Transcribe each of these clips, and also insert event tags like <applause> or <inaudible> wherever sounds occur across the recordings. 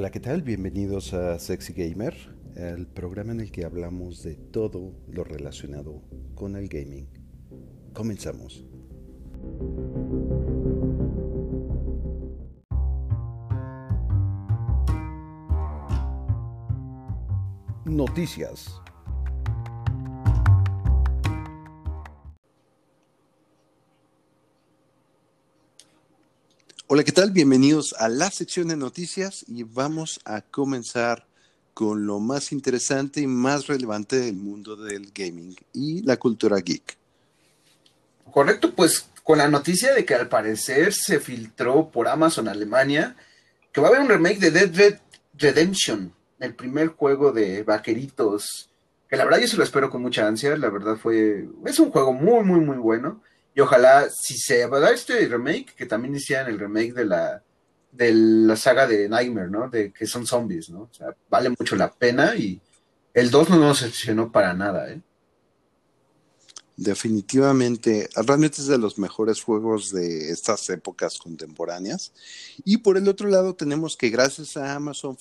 Hola, ¿qué tal? Bienvenidos a Sexy Gamer, el programa en el que hablamos de todo lo relacionado con el gaming. Comenzamos. Noticias. Hola, ¿qué tal? Bienvenidos a la sección de noticias y vamos a comenzar con lo más interesante y más relevante del mundo del gaming y la cultura geek. Correcto, pues con la noticia de que al parecer se filtró por Amazon Alemania que va a haber un remake de Dead Red Redemption, el primer juego de vaqueritos, que la verdad yo se lo espero con mucha ansia, la verdad fue, es un juego muy, muy, muy bueno. Y ojalá, si se va a dar este remake, que también hicieran el remake de la, de la saga de Nightmare, ¿no? De que son zombies, ¿no? O sea, vale mucho la pena y el 2 no nos decepcionó para nada, ¿eh? Definitivamente, realmente es de los mejores juegos de estas épocas contemporáneas. Y por el otro lado tenemos que gracias a Amazon,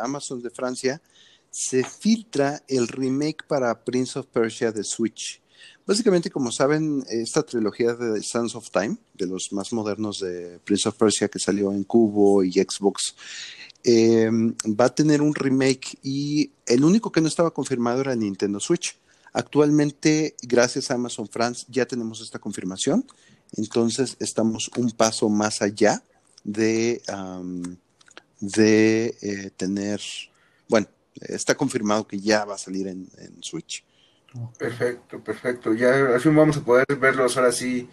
Amazon de Francia se filtra el remake para Prince of Persia de Switch. Básicamente, como saben, esta trilogía de Sons of Time, de los más modernos de Prince of Persia que salió en Cubo y Xbox, eh, va a tener un remake y el único que no estaba confirmado era Nintendo Switch. Actualmente, gracias a Amazon France, ya tenemos esta confirmación. Entonces, estamos un paso más allá de, de eh, tener, bueno, está confirmado que ya va a salir en Switch. Perfecto, perfecto. Ya al fin vamos a poder verlos ahora sí.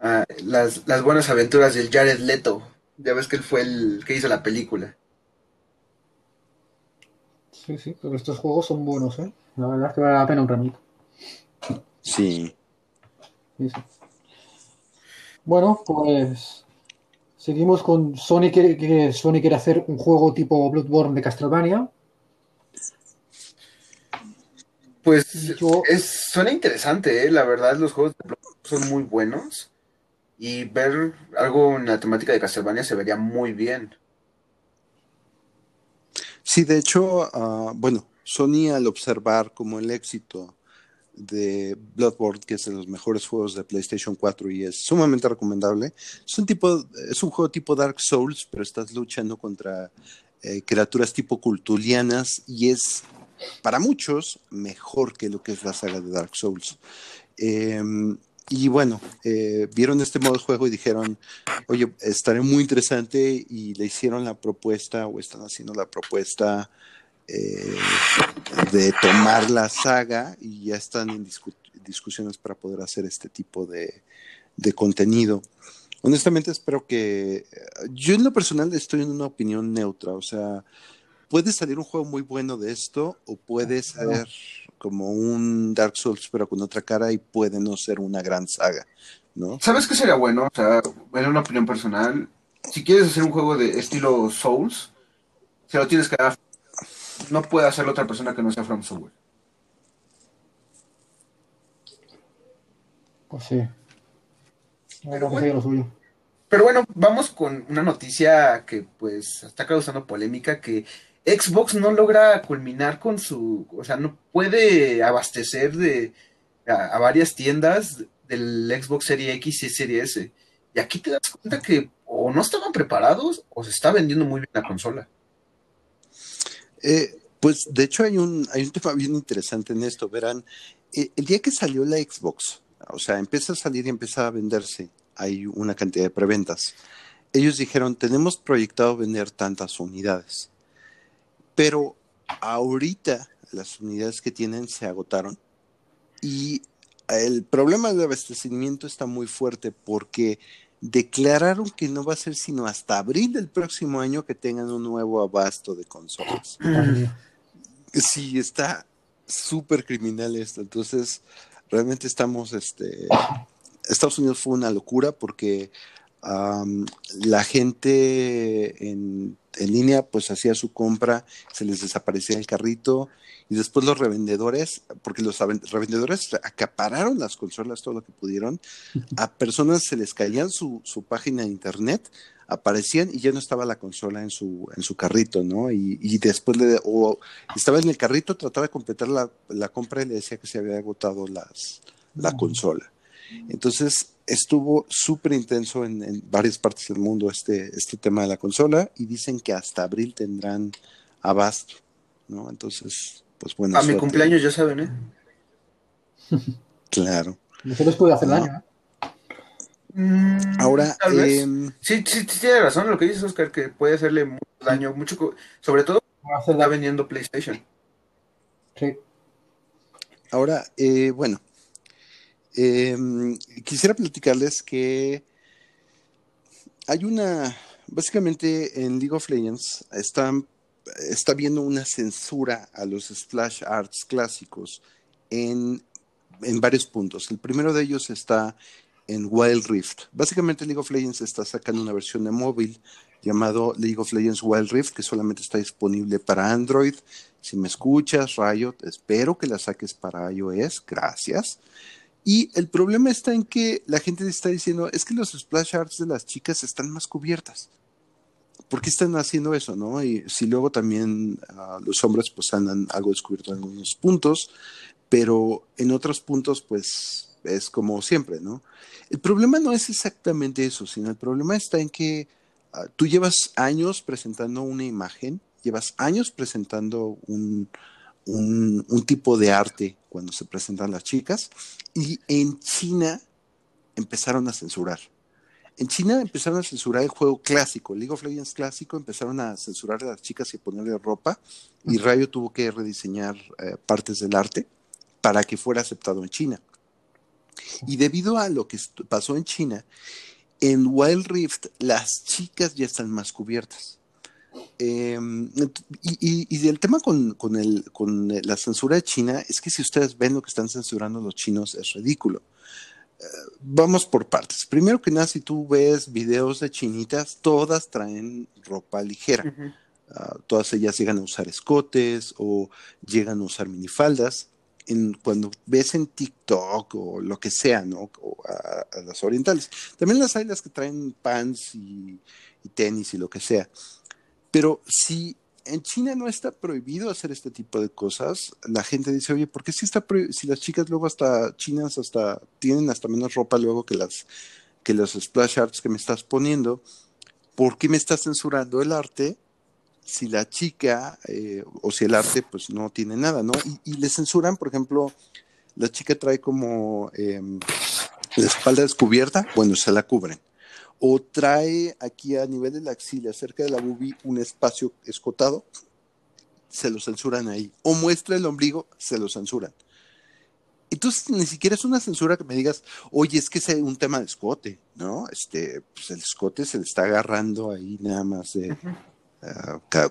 Ah, las, las buenas aventuras del Jared Leto. Ya ves que él fue el que hizo la película. Sí, sí, pero estos juegos son buenos, ¿eh? La verdad es que vale la pena un remake. Sí. sí, sí. Bueno, pues seguimos con Sony que, que Sony quiere hacer un juego tipo Bloodborne de Castlevania pues es, suena interesante, ¿eh? la verdad los juegos de son muy buenos y ver algo en la temática de Castlevania se vería muy bien. Sí, de hecho, uh, bueno, Sony al observar como el éxito de Bloodborne, que es de los mejores juegos de PlayStation 4 y es sumamente recomendable, es un tipo, es un juego tipo Dark Souls, pero estás luchando contra eh, criaturas tipo cultulianas y es para muchos, mejor que lo que es la saga de Dark Souls. Em, y bueno, eh, vieron este modo de juego y dijeron, oye, estaré muy interesante y le hicieron la propuesta o están haciendo la propuesta eh, de tomar la saga y ya están en discusiones para poder hacer este tipo de contenido. Honestamente espero que yo en lo personal estoy en una opinión neutra, o sea, puede salir un juego muy bueno de esto o puede ser como un Dark Souls pero con otra cara y puede no ser una gran saga, ¿no? ¿Sabes qué sería bueno? O sea, en una opinión personal, si quieres hacer un juego de estilo Souls, se lo tienes que dar. No puede hacerlo otra persona que no sea From Software. Pues sí. Pero bueno, pero bueno, vamos con una noticia que pues está causando polémica que Xbox no logra culminar con su, o sea, no puede abastecer de a, varias tiendas del Xbox Series X y Series S. Y aquí te das cuenta que o no estaban preparados o se está vendiendo muy bien la consola. Eh, pues de hecho hay un, hay un tema bien interesante en esto. Verán, eh, el día que salió la Xbox, o sea, empieza a salir y empieza a venderse, hay una cantidad de preventas. Ellos dijeron, tenemos proyectado vender tantas unidades pero ahorita las unidades que tienen se agotaron y el problema del abastecimiento está muy fuerte porque declararon que no va a ser sino hasta abril del próximo año que tengan un nuevo abasto de consolas. Sí, está súper criminal esto. Entonces, realmente estamos, este, Estados Unidos fue una locura porque la gente en, línea pues hacía su compra, se les desaparecía el carrito y después los revendedores, porque los revendedores acapararon las consolas todo lo que pudieron, a personas se les caían su, su página de internet, aparecían y ya no estaba la consola en su, en su carrito, ¿no? Y, después le, o estaba en el carrito, trataba de completar la, la compra y le decía que se había agotado las, la consola. Entonces estuvo súper intenso en, varias partes del mundo este, este tema de la consola y dicen que hasta abril tendrán abasto, ¿no? Entonces, pues bueno. A mi cumpleaños ya saben, ¿eh? <laughs> claro. Eso les puede hacer daño, ¿eh? Mm, Ahora, em, sí, sí, sí, tiene razón lo que dices, Oscar, que puede hacerle mucho daño, mucho, sobre todo está vendiendo PlayStation. Sí. Ahora, eh, bueno, em, quisiera platicarles que hay una, básicamente en League of Legends está, viendo una censura a los splash arts clásicos en, en varios puntos. El primero de ellos está en Wild Rift. Básicamente League of Legends está sacando una versión de móvil llamado League of Legends Wild Rift que solamente está disponible para Android. Si me escuchas, Riot, espero que la saques para iOS, gracias. Y el problema está en que la gente está diciendo, es que los splash arts de las chicas están más cubiertas. ¿Por qué están haciendo eso, no? Y si luego también ah, los hombres pues andan algo descubierto en algunos puntos, pero en otros puntos pues es como siempre, ¿no? El problema no es exactamente eso, sino el problema está en que ah, tú llevas años presentando una imagen, llevas años presentando un, un, tipo de arte cuando se presentan las chicas, y en China empezaron a censurar. En China empezaron a censurar el juego clásico, League of Legends clásico, empezaron a censurar a las chicas y ponerle ropa, y Rayo tuvo que rediseñar eh, partes del arte para que fuera aceptado en China. Y debido a lo que pasó en China, en Wild Rift las chicas ya están más cubiertas. Em, y, el tema con, la censura de China es que si ustedes ven lo que están censurando los chinos es ridículo. Eh, vamos por partes. Primero que nada, si tú ves videos de chinitas, todas traen ropa ligera. Ah, todas ellas llegan a usar escotes o llegan a usar minifaldas cuando ves en TikTok o lo que sea, ¿no? O a, las orientales. También las hay las que traen pants y, tenis y lo que sea. Pero si en China no está prohibido hacer este tipo de cosas, la gente dice, oye, ¿por qué si está si las chicas luego hasta chinas hasta tienen hasta menos ropa luego que las que los splash arts que me estás poniendo? ¿Por qué me estás censurando el arte si la chica eh, o si el arte pues no tiene nada, ¿no? Y, le censuran, por ejemplo, la chica trae como em, la espalda descubierta, bueno, se la cubren. O trae aquí a nivel de la axila, cerca de la bubi, un espacio escotado, se lo censuran ahí. O muestra el ombligo, se lo censuran. Entonces, ni siquiera es una censura que me digas, oye, es que es un tema de escote, ¿no? Este, pues el escote se le está agarrando ahí nada más de,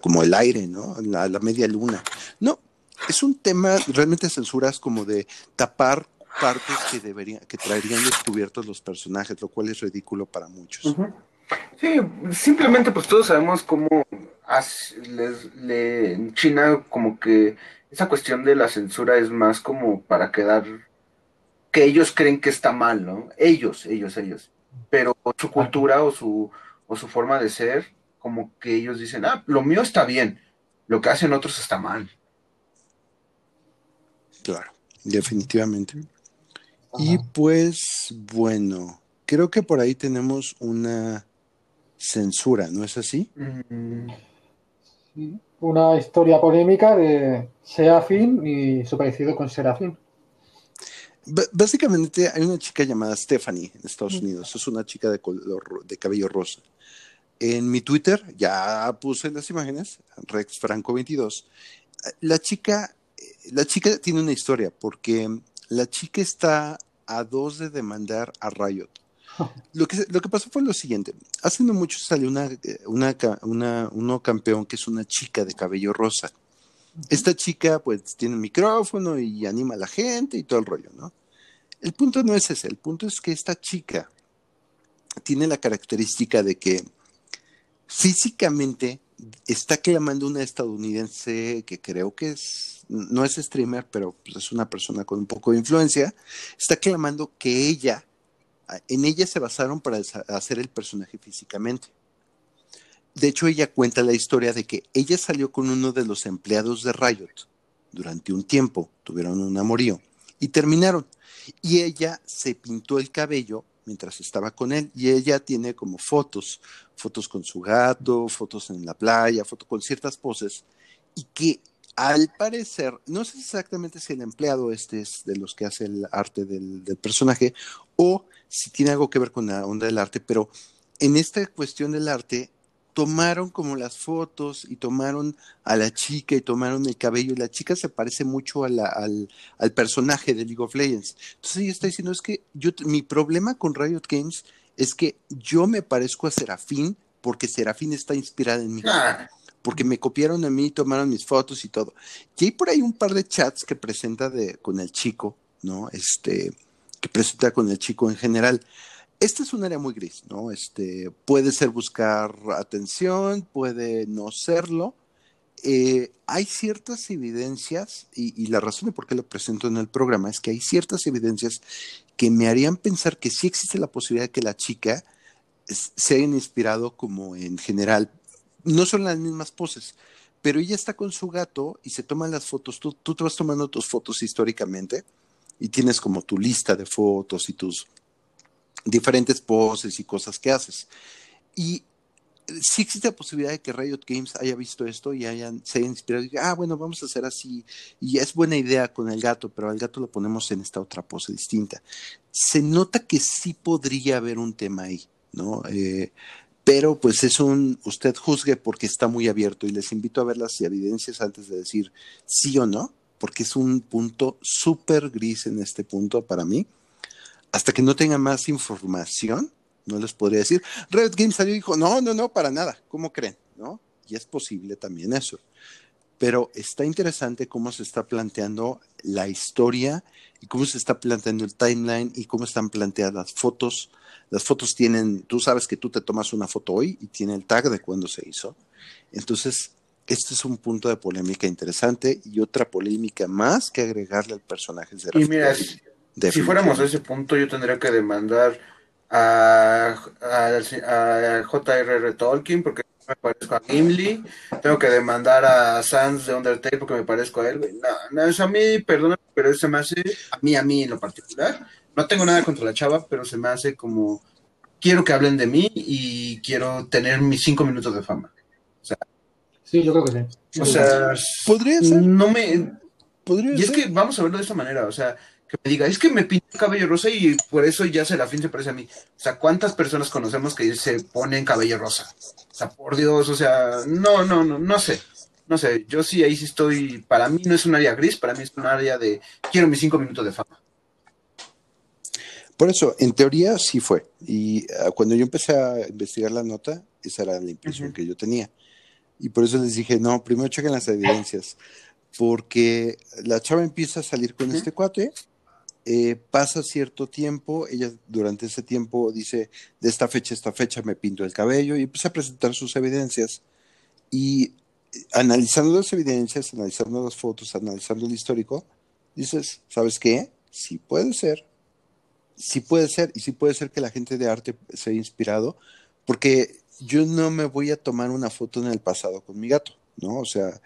como el aire, ¿no? La, la media luna. No, es un tema realmente censuras como de tapar partes que deberían, que traerían descubiertos los personajes, lo cual es ridículo para muchos. Sí, simplemente pues todos sabemos cómo en China como que esa cuestión de la censura es más como para quedar que ellos creen que está mal, ¿no? Ellos, ellos, ellos. Pero su cultura o su, o su forma de ser como que ellos dicen, ah, lo mío está bien, lo que hacen otros está mal. Claro, definitivamente. Y pues, bueno, creo que por ahí tenemos una censura, ¿no es así? Sí, una historia polémica de Serafín y su parecido con Serafín. básicamente hay una chica llamada Stephanie en Estados Unidos, es una chica de color de cabello rosa. En mi Twitter ya puse las imágenes, Rex Franco 22. La chica, la chica tiene una historia porque la chica está a dos de demandar a Riot. <laughs> Lo que, lo que pasó fue lo siguiente. Hace no mucho salió una, una, una, uno campeón que es una chica de cabello rosa. Esta chica pues tiene un micrófono y anima a la gente y todo el rollo, ¿no? El punto no es ese, el punto es que esta chica tiene la característica de que físicamente está clamando una estadounidense que creo que es, no es streamer, pero pues, es una persona con un poco de influencia, está clamando que ella, en ella se basaron para hacer el personaje físicamente. de hecho, ella cuenta la historia de que ella salió con uno de los empleados de Riot durante un tiempo, tuvieron un amorío y terminaron. Y ella se pintó el cabello mientras estaba con él y ella tiene como fotos, fotos con su gato, fotos en la playa, fotos con ciertas poses y que al parecer, no sé exactamente si el empleado este es de los que hace el arte del, personaje o si tiene algo que ver con la onda del arte, pero en esta cuestión del arte tomaron como las fotos y tomaron a la chica y tomaron el cabello y la chica se parece mucho al, al, personaje de League of Legends. Entonces ella está diciendo es que yo, mi problema con Riot Games es que yo me parezco a Serafín porque Serafín está inspirada en mí. Ah. Porque me copiaron a mí, tomaron mis fotos y todo. Y hay por ahí un par de chats que presenta de, con el chico, ¿no? Este, que presenta con el chico en general. Este es un área muy gris, ¿no? Este, puede ser buscar atención, puede no serlo. Eh, hay ciertas evidencias, y, la razón de por qué lo presento en el programa es que hay ciertas evidencias que me harían pensar que sí existe la posibilidad de que la chica se haya inspirado como en general, no son las mismas poses, pero ella está con su gato y se toman las fotos, tú, tú te vas tomando tus fotos históricamente y tienes como tu lista de fotos y tus diferentes poses y cosas que haces. Y sí existe la posibilidad de que Riot Games haya visto esto y hayan, se haya inspirado y diga, ah, bueno, vamos a hacer así. Y es buena idea con el gato, pero al gato lo ponemos en esta otra pose distinta. Se nota que sí podría haber un tema ahí, ¿no? Eh, pero pues es un, usted juzgue porque está muy abierto y les invito a ver las evidencias antes de decir sí o no, porque es un punto súper gris en este punto para mí hasta que no tenga más información, no les podría decir. Red Games salió y dijo, no, no, no, para nada, ¿cómo creen? ¿No? Y es posible también eso. Pero está interesante cómo se está planteando la historia y cómo se está planteando el timeline y cómo están planteadas las fotos. Las fotos tienen, tú sabes que tú te tomas una foto hoy y tiene el tag de cuándo se hizo. Entonces, este es un punto de polémica interesante y otra polémica más que agregarle al personaje de Y mira, si fuéramos a ese punto, yo tendría que demandar a, a, J.R.R. Tolkien porque me parezco a Gimli. Tengo que demandar a Sans de Undertale porque me parezco a él. No, no, es a mí, perdón, pero se me hace, a mí, a mí en lo particular. No tengo nada contra la chava, pero se me hace como, quiero que hablen de mí y quiero tener mis cinco minutos de fama. O sea, sí, yo creo que sí. O sea, podría ser. No me. Podría y es que vamos a verlo de esta manera, o sea, que me diga, es que me pinto cabello rosa y por eso ya se la fin se parece a mí. O sea, ¿cuántas personas conocemos que se ponen cabello rosa? O sea, por Dios, o sea, no, no, no, no sé. No sé, yo sí ahí sí estoy, para mí no es un área gris, para mí es un área de quiero mis cinco minutos de fama. Por eso, en teoría sí fue. Y ah, cuando yo empecé a investigar la nota, esa era la impresión que yo tenía. Y por eso les dije, no, primero chequen las evidencias. Porque la chava empieza a salir con este cuate eh, pasa cierto tiempo, ella durante ese tiempo dice, de esta fecha a esta fecha me pinto el cabello y empieza a presentar sus evidencias. Y eh, analizando las evidencias, analizando las fotos, analizando el histórico, dices, ¿sabes qué? Sí puede ser, sí puede ser, y sí puede ser que la gente de arte se haya inspirado, porque yo no me voy a tomar una foto en el pasado con mi gato, ¿no? O sea,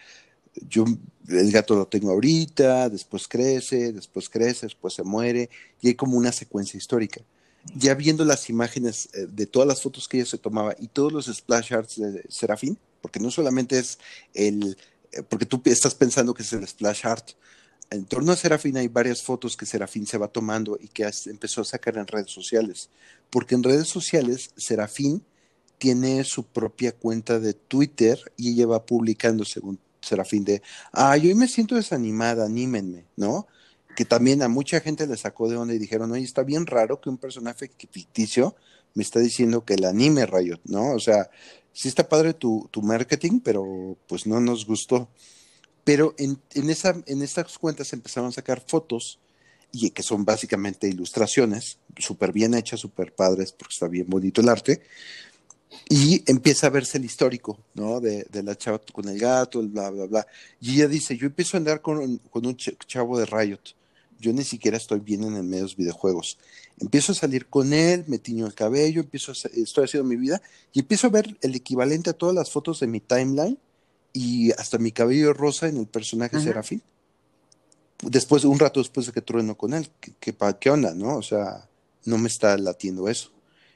yo el gato lo tengo ahorita, después crece, después crece, después se muere, y hay como una secuencia histórica. Ya viendo las imágenes eh, de todas las fotos que ella se tomaba y todos los splash arts de Serafín, porque no solamente es el, eh, porque tú estás pensando que es el splash art, en torno a Serafín hay varias fotos que Serafín se va tomando y que empezó a sacar en redes sociales, porque en redes sociales Serafín tiene su propia cuenta de Twitter y ella va publicando según Serafín de, ay, hoy me siento desanimada, anímenme, ¿no? Que también a mucha gente le sacó de onda y dijeron, oye, está bien raro que un personaje ficticio me está diciendo que el anime Riot, ¿no? O sea, sí está padre tu, tu marketing, pero pues no nos gustó. Pero en, en, esa, en estas cuentas empezaron a sacar fotos y que son básicamente ilustraciones, súper bien hechas, súper padres, porque está bien bonito el arte, y empieza a verse el histórico, ¿no? De, de, la chava con el gato, el bla, bla, bla. Y ella dice, yo empiezo a andar con, con un chavo de Riot. yo ni siquiera estoy bien en el medio de los videojuegos. Empiezo a salir con él, me tiño el cabello, empiezo a, estoy haciendo mi vida y empiezo a ver el equivalente a todas las fotos de mi timeline y hasta mi cabello rosa en el personaje Serafín. Después, un rato después de que trueno con él, ¿qué, qué, onda, no? O sea, no me está latiendo eso.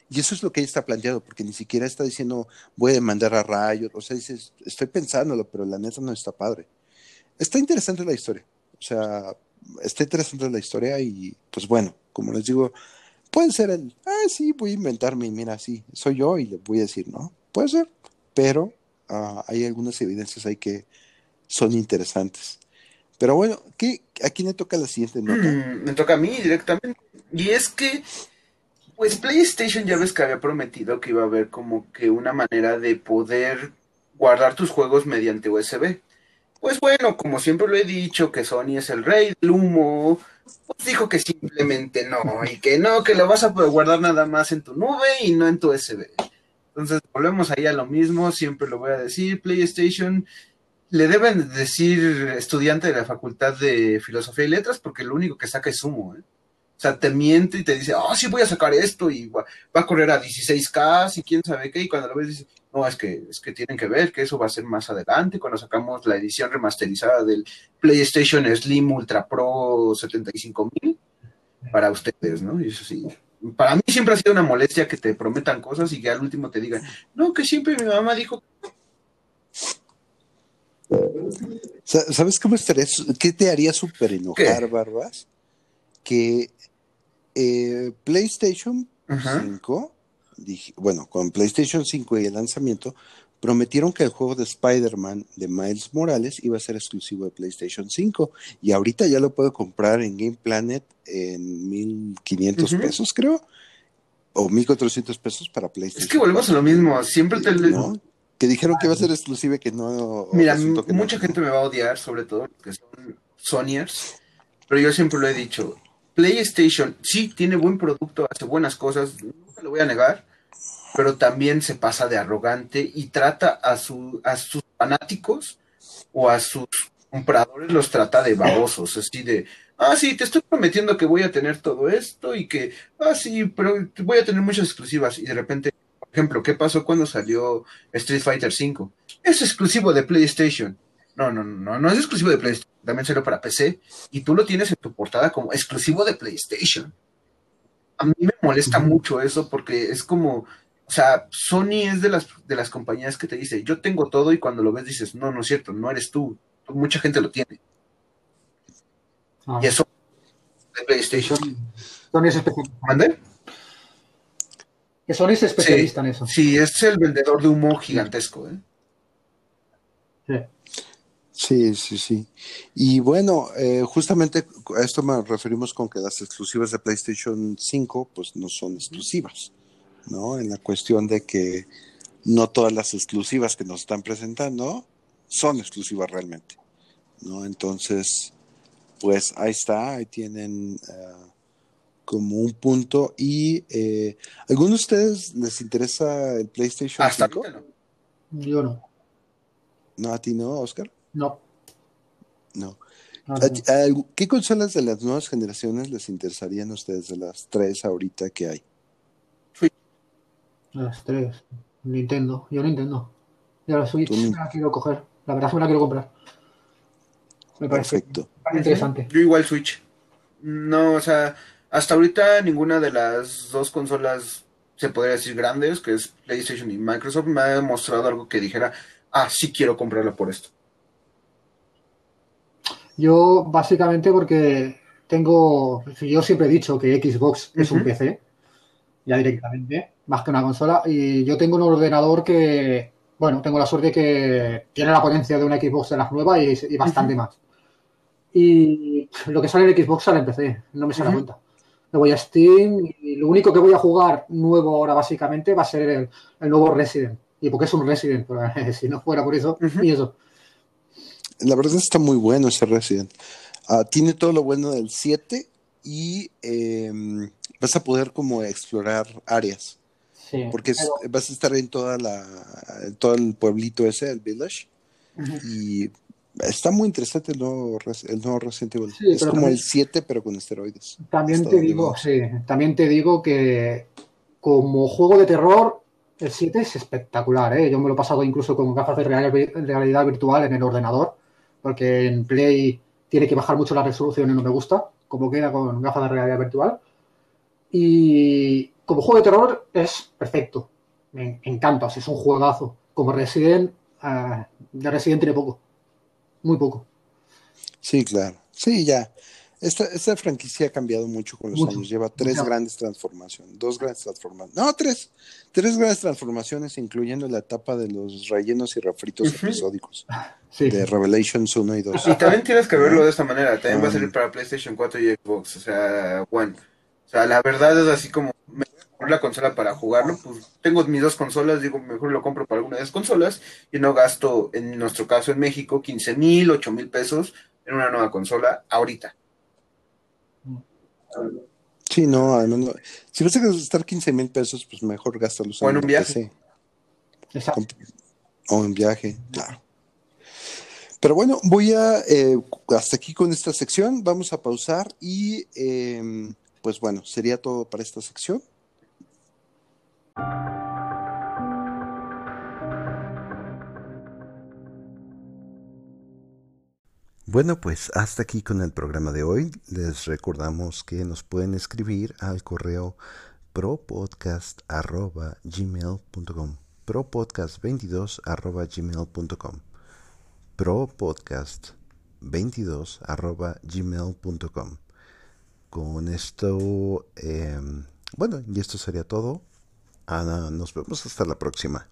Y eso es lo que ella está planteando, porque ni siquiera está diciendo voy a demandar a Rayo, o sea, dices, estoy pensándolo, pero la neta no está padre. Está interesante la historia, o sea, está interesante la historia y pues bueno, como les digo, puede ser el, ah, sí, voy a inventarme mira, sí, soy yo y le voy a decir, ¿no? Puede ser, pero uh, hay algunas evidencias ahí que son interesantes. Pero bueno, ¿qué, ¿a quién le toca la siguiente nota? Mm, <clears throat> me toca a mí directamente. Y es que, pues PlayStation ya ves que había prometido que iba a haber como que una manera de poder guardar tus juegos mediante USB. Pues bueno, como siempre lo he dicho, que Sony es el rey del humo, pues dijo que simplemente no, y que no, que lo vas a poder guardar nada más en tu nube y no en tu USB. Entonces volvemos ahí a lo mismo, siempre lo voy a decir, PlayStation le deben decir estudiante de la Facultad de Filosofía y Letras porque lo único que saca es humo. ¿eh? O sea, te miente y te dice, oh, sí voy a sacar esto y va, a correr a 16K y quién sabe qué. Y cuando lo ves, dice, no, es que, es que tienen que ver que eso va a ser más adelante cuando sacamos la edición remasterizada del PlayStation Slim Ultra Pro 75000 para ustedes, ¿no? Y eso sí. Para mí siempre ha sido una molestia que te prometan cosas y que al último te digan, no, que siempre mi mamá dijo ¿Sabes cómo estaría? ¿Qué te haría súper enojar, Barbas? Que eh, PlayStation 5, bueno, con PlayStation 5 y el lanzamiento, prometieron que el juego de Spider-Man de Miles Morales iba a ser exclusivo de PlayStation 5 y ahorita ya lo puedo comprar en Game Planet en 1500 pesos, creo, o 1400 pesos para PlayStation. Es que volvemos a lo mismo, siempre te, que dijeron que iba a ser exclusiva que no. Mira, mucha gente me va a odiar, sobre todo que son Sonyers, pero yo siempre lo he dicho. PlayStation sí tiene buen producto, hace buenas cosas, no lo voy a negar, pero también se pasa de arrogante y trata a, su, a sus fanáticos o a sus compradores, los trata de babosos, así de, ah, sí, te estoy prometiendo que voy a tener todo esto y que, ah, sí, pero voy a tener muchas exclusivas y de repente ejemplo, ¿qué pasó cuando salió Street Fighter V? Es exclusivo de PlayStation. No, no, no, no es exclusivo de PlayStation. También salió para PC y tú lo tienes en tu portada como exclusivo de PlayStation. A mí me molesta mucho eso porque es como, o sea, Sony es de las, de las compañías que te dice, yo tengo todo y cuando lo ves dices, no, no es cierto, no eres tú. Mucha gente lo tiene. Ah. Y eso de PlayStation. Sony es especial. ¿Mande? Que Sony es especialista en eso. Sí, es el vendedor de humo gigantesco. ¿eh? Sí. Sí, sí, Y bueno, eh, justamente a esto me referimos con que las exclusivas de PlayStation 5 pues no son exclusivas, ¿no? En la cuestión de que no todas las exclusivas que nos están presentando son exclusivas realmente, ¿no? Entonces, pues ahí está, ahí tienen eh, como un punto. Y eh, ¿alguno de ustedes les interesa el PlayStation Hasta 5? No. Yo no. ¿No a ti no, Oscar? No. No. ¿Qué consolas de las nuevas generaciones les interesarían a ustedes de las tres ahorita que hay? Las tres. Nintendo. Yo Nintendo. Y la Switch la quiero coger. La verdad es que me la quiero comprar. Me parece, Perfecto. interesante. Yo igual Switch. No, o sea, hasta ahorita ninguna de las dos consolas se podría decir grandes, que es PlayStation y Microsoft, me ha mostrado algo que dijera, ah, sí quiero comprarla por esto. Yo básicamente porque tengo, yo siempre he dicho que Xbox es un PC, ya directamente, más que una consola, y yo tengo un ordenador que, bueno, tengo la suerte que tiene la potencia de una Xbox de las nuevas y, bastante más. Y lo que sale en Xbox sale en PC, no me sale cuenta me voy a Steam y lo único que voy a jugar nuevo ahora básicamente va a ser el, nuevo Resident. Y porque es un Resident, <laughs> si no fuera por eso, y eso. La verdad está muy bueno ese Resident. Ah, tiene todo lo bueno del 7 y em, vas a poder como explorar áreas. Sí, porque vas a estar en toda la todo el pueblito ese, el village. Y Está muy interesante el nuevo, el nuevo Resident Evil. es como el 7, pero con esteroides. También te digo, sí, también te digo que como juego de terror, el 7 es espectacular, ¿eh? Yo me lo he pasado incluso con gafas de realidad virtual en el ordenador, porque en Play tiene que bajar mucho la resolución y no me gusta, como queda con gafas de realidad virtual. Y como juego de terror es perfecto. Me encanta, es un juegazo. Como Resident, uh, de Resident tiene poco muy poco. Sí, claro. Sí, ya. Esta, esta franquicia ha cambiado mucho con los años. Lleva tres grandes transformaciones, dos grandes transformaciones. No, tres. Tres grandes transformaciones, incluyendo la etapa de los rellenos y refritos episódicos <laughs> de Revelations 1 y 2. Y también tienes que verlo de esta manera. También va a salir para PlayStation 4 y Xbox. O sea, One. O sea, la verdad es así como la consola para jugarlo, pues tengo mis dos consolas, digo, mejor lo compro para alguna de las consolas y no gasto, en nuestro caso en México, 15 mil, 8 mil pesos en una nueva consola ahorita. Sí, no, además, si vas a gastar 15 mil pesos, pues mejor gástalos o en un viaje. O en viaje, claro. Pero bueno, voy a, eh, hasta aquí con esta sección, vamos a pausar y em, pues bueno, sería todo para esta sección. Bueno, pues hasta aquí con el programa de hoy. Les recordamos que nos pueden escribir al correo propodcast.gmail.com propodcast22.gmail.com propodcast22.gmail.com Con esto, em, bueno, y esto sería todo. Ana, nos vemos hasta la próxima.